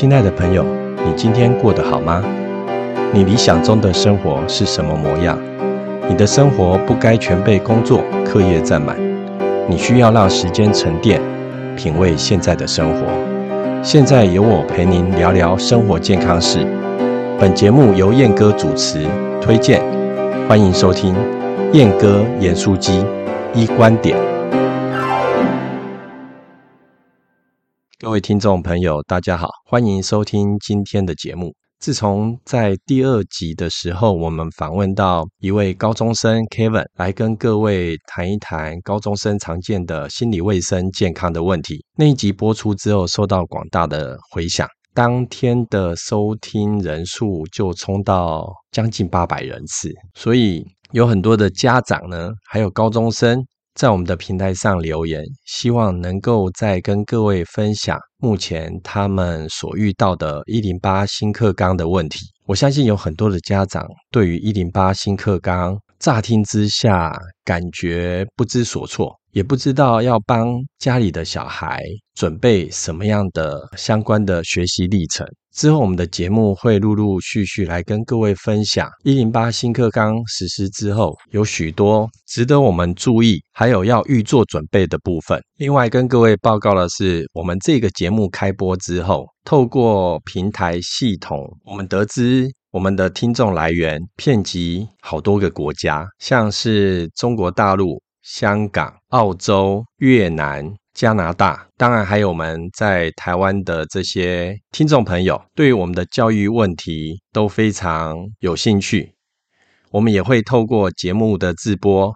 亲爱的朋友，你今天过得好吗？你理想中的生活是什么模样？你的生活不该全被工作、课业占满，你需要让时间沉淀，品味现在的生活。现在由我陪您聊聊生活健康事。本节目由燕哥主持推荐，欢迎收听燕哥严书机一观点。各位听众朋友，大家好，欢迎收听今天的节目。自从在第二集的时候，我们访问到一位高中生 Kevin 来跟各位谈一谈高中生常见的心理卫生健康的问题。那一集播出之后，受到广大的回响。当天的收听人数就冲到将近八百人次，所以有很多的家长呢，还有高中生在我们的平台上留言，希望能够再跟各位分享目前他们所遇到的一零八新课纲的问题。我相信有很多的家长对于一零八新课纲乍听之下感觉不知所措。也不知道要帮家里的小孩准备什么样的相关的学习历程。之后，我们的节目会陆陆续续来跟各位分享一零八新课纲实施之后有许多值得我们注意，还有要预做准备的部分。另外，跟各位报告的是，我们这个节目开播之后，透过平台系统，我们得知我们的听众来源遍及好多个国家，像是中国大陆。香港、澳洲、越南、加拿大，当然还有我们在台湾的这些听众朋友，对于我们的教育问题都非常有兴趣。我们也会透过节目的直播，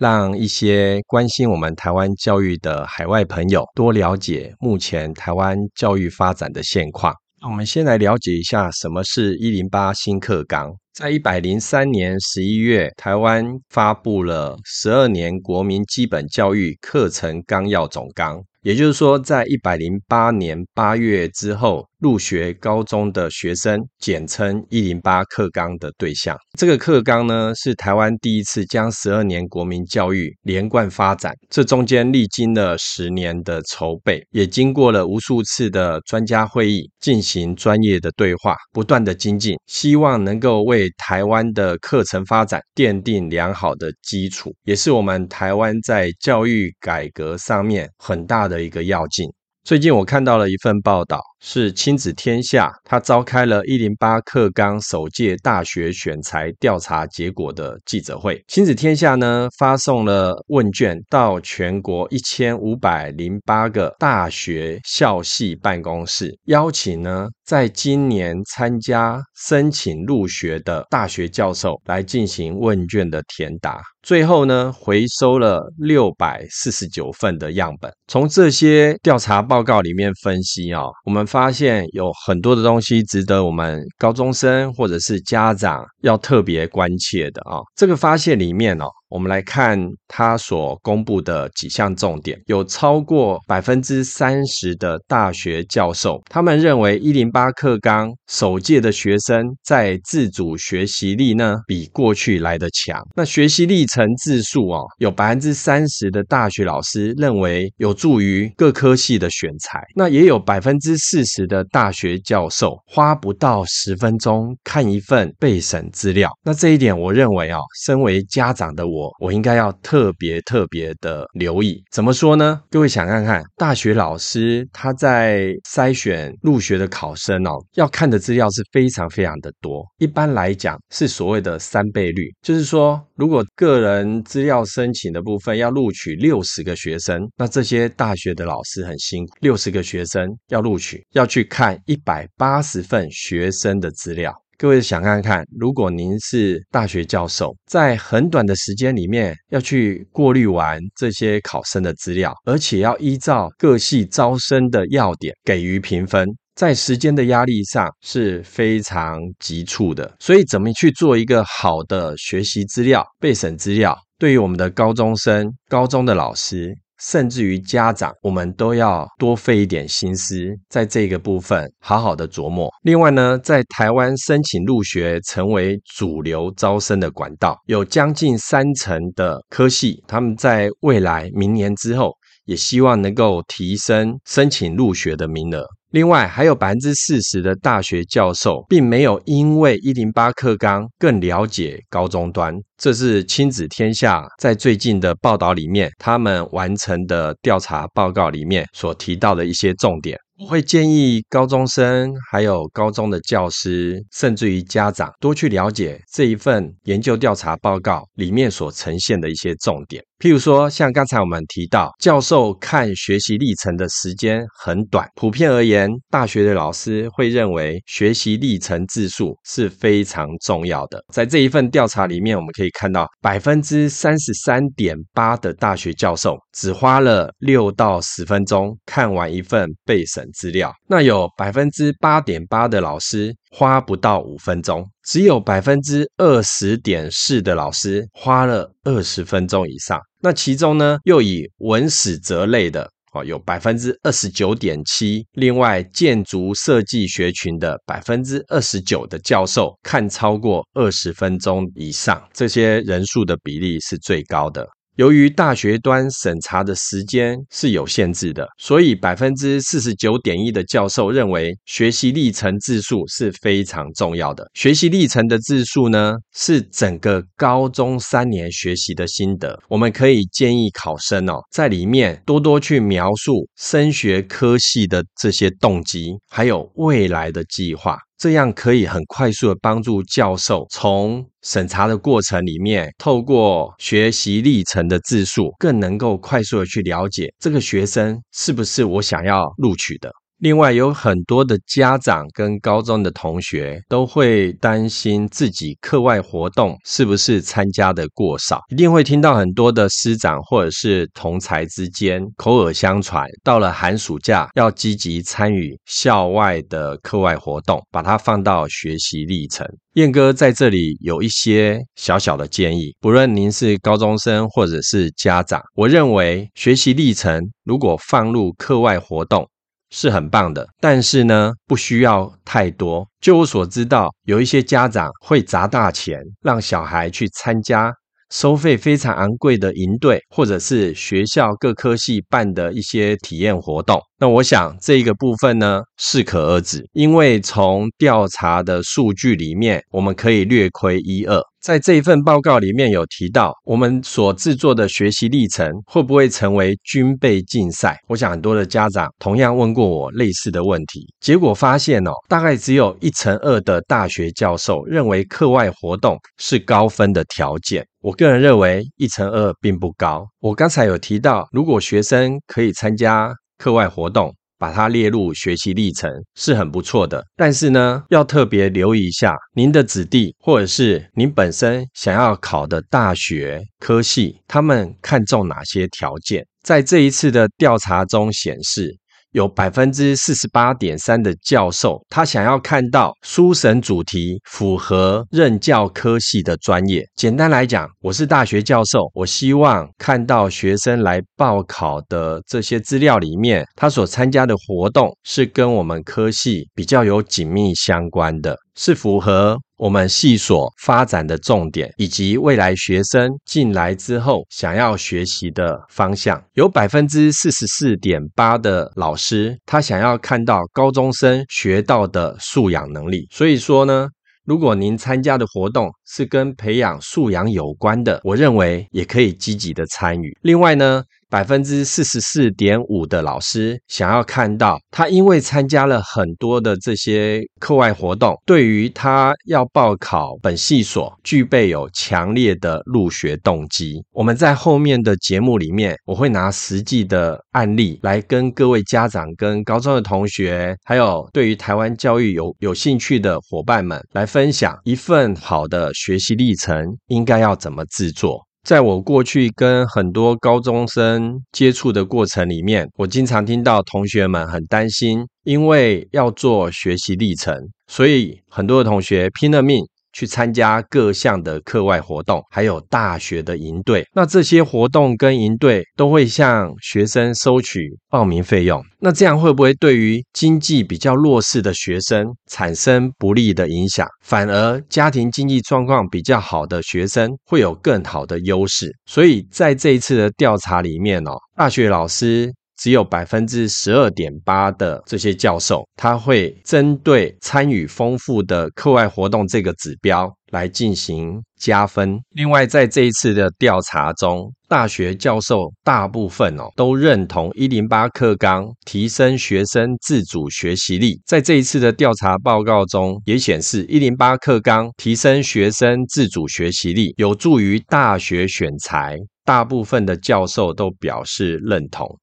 让一些关心我们台湾教育的海外朋友多了解目前台湾教育发展的现况。我们先来了解一下什么是一零八新课纲。在一百零三年十一月，台湾发布了十二年国民基本教育课程纲要总纲。也就是说，在一百零八年八月之后入学高中的学生，简称一零八课纲的对象。这个课纲呢，是台湾第一次将十二年国民教育连贯发展。这中间历经了十年的筹备，也经过了无数次的专家会议，进行专业的对话，不断的精进，希望能够为台湾的课程发展奠定良好的基础，也是我们台湾在教育改革上面很大的。一个要紧。最近我看到了一份报道。是亲子天下，他召开了一零八课纲首届大学选材调查结果的记者会。亲子天下呢，发送了问卷到全国一千五百零八个大学校系办公室，邀请呢，在今年参加申请入学的大学教授来进行问卷的填答。最后呢，回收了六百四十九份的样本。从这些调查报告里面分析啊，我们。发现有很多的东西值得我们高中生或者是家长要特别关切的啊！这个发现里面哦。我们来看他所公布的几项重点，有超过百分之三十的大学教授，他们认为一零八课纲首届的学生在自主学习力呢比过去来的强。那学习历程字数啊，有百分之三十的大学老师认为有助于各科系的选材。那也有百分之四十的大学教授花不到十分钟看一份备审资料。那这一点，我认为啊，身为家长的我。我应该要特别特别的留意，怎么说呢？各位想看看，大学老师他在筛选入学的考生哦，要看的资料是非常非常的多。一般来讲是所谓的三倍率，就是说，如果个人资料申请的部分要录取六十个学生，那这些大学的老师很辛苦，六十个学生要录取，要去看一百八十份学生的资料。各位想看看，如果您是大学教授，在很短的时间里面要去过滤完这些考生的资料，而且要依照各系招生的要点给予评分，在时间的压力上是非常急促的。所以，怎么去做一个好的学习资料、备审资料，对于我们的高中生、高中的老师。甚至于家长，我们都要多费一点心思，在这个部分好好的琢磨。另外呢，在台湾申请入学成为主流招生的管道，有将近三成的科系，他们在未来明年之后，也希望能够提升申请入学的名额。另外，还有百分之四十的大学教授，并没有因为一零八课纲更了解高中端。这是亲子天下在最近的报道里面，他们完成的调查报告里面所提到的一些重点。我会建议高中生、还有高中的教师，甚至于家长，多去了解这一份研究调查报告里面所呈现的一些重点。譬如说，像刚才我们提到，教授看学习历程的时间很短。普遍而言，大学的老师会认为学习历程字数是非常重要的。在这一份调查里面，我们可以看到，百分之三十三点八的大学教授只花了六到十分钟看完一份备审资料。那有百分之八点八的老师。花不到五分钟，只有百分之二十点四的老师花了二十分钟以上。那其中呢，又以文史哲类的哦，有百分之二十九点七。另外，建筑设计学群的百分之二十九的教授看超过二十分钟以上，这些人数的比例是最高的。由于大学端审查的时间是有限制的，所以百分之四十九点一的教授认为学习历程字数是非常重要的。学习历程的字数呢，是整个高中三年学习的心得。我们可以建议考生哦，在里面多多去描述升学科系的这些动机，还有未来的计划。这样可以很快速的帮助教授从审查的过程里面，透过学习历程的字数，更能够快速的去了解这个学生是不是我想要录取的。另外，有很多的家长跟高中的同学都会担心自己课外活动是不是参加的过少，一定会听到很多的师长或者是同才之间口耳相传，到了寒暑假要积极参与校外的课外活动，把它放到学习历程。燕哥在这里有一些小小的建议，不论您是高中生或者是家长，我认为学习历程如果放入课外活动。是很棒的，但是呢，不需要太多。就我所知道，有一些家长会砸大钱让小孩去参加收费非常昂贵的营队，或者是学校各科系办的一些体验活动。那我想这个部分呢，适可而止，因为从调查的数据里面，我们可以略窥一二。在这一份报告里面有提到，我们所制作的学习历程会不会成为军备竞赛？我想很多的家长同样问过我类似的问题，结果发现哦，大概只有一成二的大学教授认为课外活动是高分的条件。我个人认为一成二并不高。我刚才有提到，如果学生可以参加课外活动。把它列入学习历程是很不错的，但是呢，要特别留意一下您的子弟或者是您本身想要考的大学科系，他们看重哪些条件？在这一次的调查中显示。有百分之四十八点三的教授，他想要看到书审主题符合任教科系的专业。简单来讲，我是大学教授，我希望看到学生来报考的这些资料里面，他所参加的活动是跟我们科系比较有紧密相关的，是符合。我们系所发展的重点，以及未来学生进来之后想要学习的方向，有百分之四十四点八的老师，他想要看到高中生学到的素养能力。所以说呢，如果您参加的活动是跟培养素养有关的，我认为也可以积极的参与。另外呢。百分之四十四点五的老师想要看到他，因为参加了很多的这些课外活动，对于他要报考本系所具备有强烈的入学动机。我们在后面的节目里面，我会拿实际的案例来跟各位家长、跟高中的同学，还有对于台湾教育有有兴趣的伙伴们来分享一份好的学习历程应该要怎么制作。在我过去跟很多高中生接触的过程里面，我经常听到同学们很担心，因为要做学习历程，所以很多的同学拼了命。去参加各项的课外活动，还有大学的营队。那这些活动跟营队都会向学生收取报名费用。那这样会不会对于经济比较弱势的学生产生不利的影响？反而家庭经济状况比较好的学生会有更好的优势。所以在这一次的调查里面哦，大学老师。只有百分之十二点八的这些教授，他会针对参与丰富的课外活动这个指标来进行加分。另外，在这一次的调查中，大学教授大部分哦都认同一零八课纲提升学生自主学习力。在这一次的调查报告中，也显示一零八课纲提升学生自主学习力，有助于大学选材。大部分的教授都表示认同。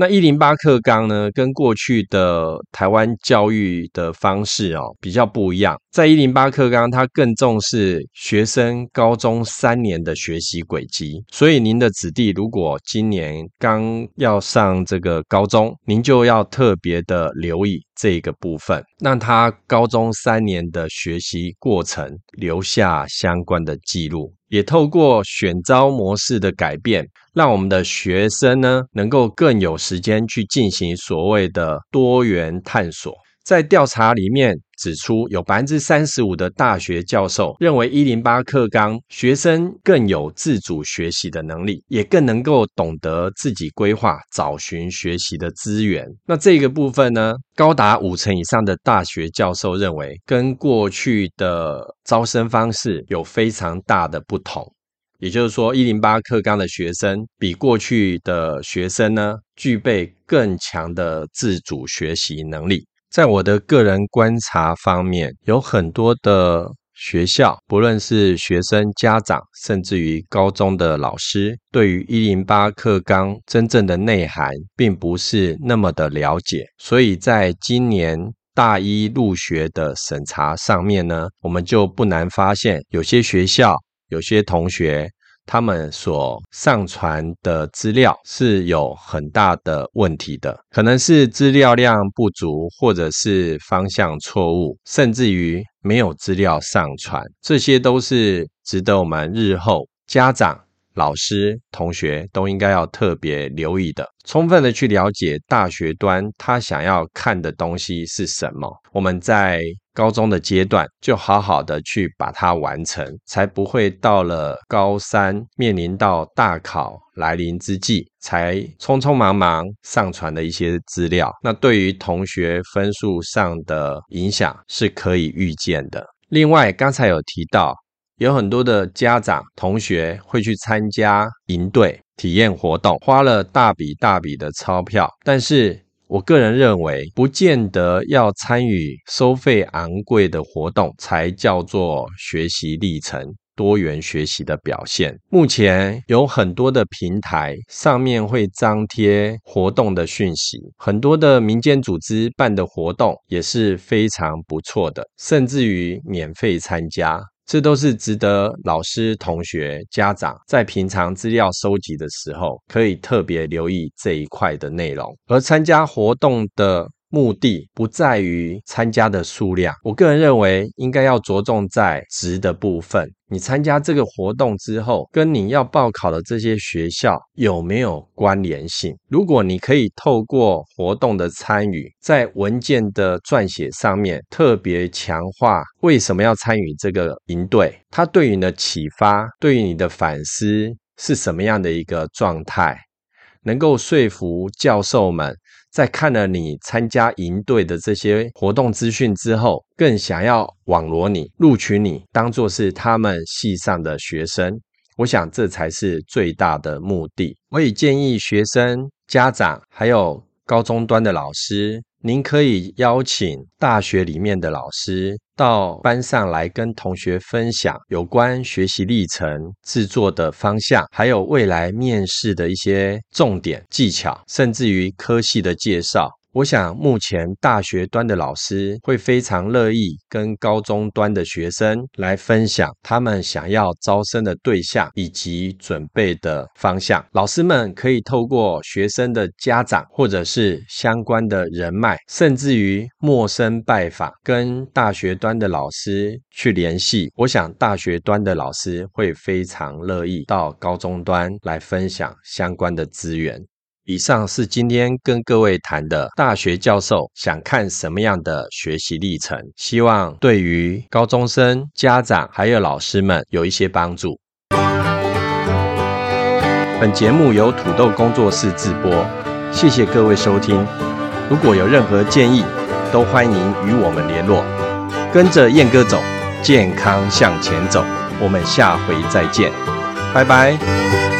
那一零八课纲呢，跟过去的台湾教育的方式哦比较不一样。在一零八课纲，它更重视学生高中三年的学习轨迹。所以，您的子弟如果今年刚要上这个高中，您就要特别的留意这个部分，让他高中三年的学习过程留下相关的记录。也透过选招模式的改变，让我们的学生呢能够更有时间去进行所谓的多元探索。在调查里面指出，有百分之三十五的大学教授认为一零八课纲学生更有自主学习的能力，也更能够懂得自己规划、找寻学习的资源。那这个部分呢，高达五成以上的大学教授认为，跟过去的招生方式有非常大的不同。也就是说，一零八课纲的学生比过去的学生呢，具备更强的自主学习能力。在我的个人观察方面，有很多的学校，不论是学生、家长，甚至于高中的老师，对于一零八课纲真正的内涵，并不是那么的了解。所以在今年大一入学的审查上面呢，我们就不难发现，有些学校、有些同学。他们所上传的资料是有很大的问题的，可能是资料量不足，或者是方向错误，甚至于没有资料上传，这些都是值得我们日后家长。老师、同学都应该要特别留意的，充分的去了解大学端他想要看的东西是什么。我们在高中的阶段就好好的去把它完成，才不会到了高三面临到大考来临之际，才匆匆忙忙上传的一些资料。那对于同学分数上的影响是可以预见的。另外，刚才有提到。有很多的家长、同学会去参加营队体验活动，花了大笔大笔的钞票。但是我个人认为，不见得要参与收费昂贵的活动才叫做学习历程、多元学习的表现。目前有很多的平台上面会张贴活动的讯息，很多的民间组织办的活动也是非常不错的，甚至于免费参加。这都是值得老师、同学、家长在平常资料收集的时候，可以特别留意这一块的内容。而参加活动的。目的不在于参加的数量，我个人认为应该要着重在值的部分。你参加这个活动之后，跟你要报考的这些学校有没有关联性？如果你可以透过活动的参与，在文件的撰写上面特别强化为什么要参与这个营队，它对于你的启发、对于你的反思是什么样的一个状态，能够说服教授们。在看了你参加营队的这些活动资讯之后，更想要网罗你、录取你，当做是他们系上的学生。我想这才是最大的目的。我也建议学生、家长还有高中端的老师。您可以邀请大学里面的老师到班上来，跟同学分享有关学习历程制作的方向，还有未来面试的一些重点技巧，甚至于科系的介绍。我想，目前大学端的老师会非常乐意跟高中端的学生来分享他们想要招生的对象以及准备的方向。老师们可以透过学生的家长或者是相关的人脉，甚至于陌生拜访，跟大学端的老师去联系。我想，大学端的老师会非常乐意到高中端来分享相关的资源。以上是今天跟各位谈的大学教授想看什么样的学习历程，希望对于高中生、家长还有老师们有一些帮助。本节目由土豆工作室制播，谢谢各位收听。如果有任何建议，都欢迎与我们联络。跟着燕哥走，健康向前走。我们下回再见，拜拜。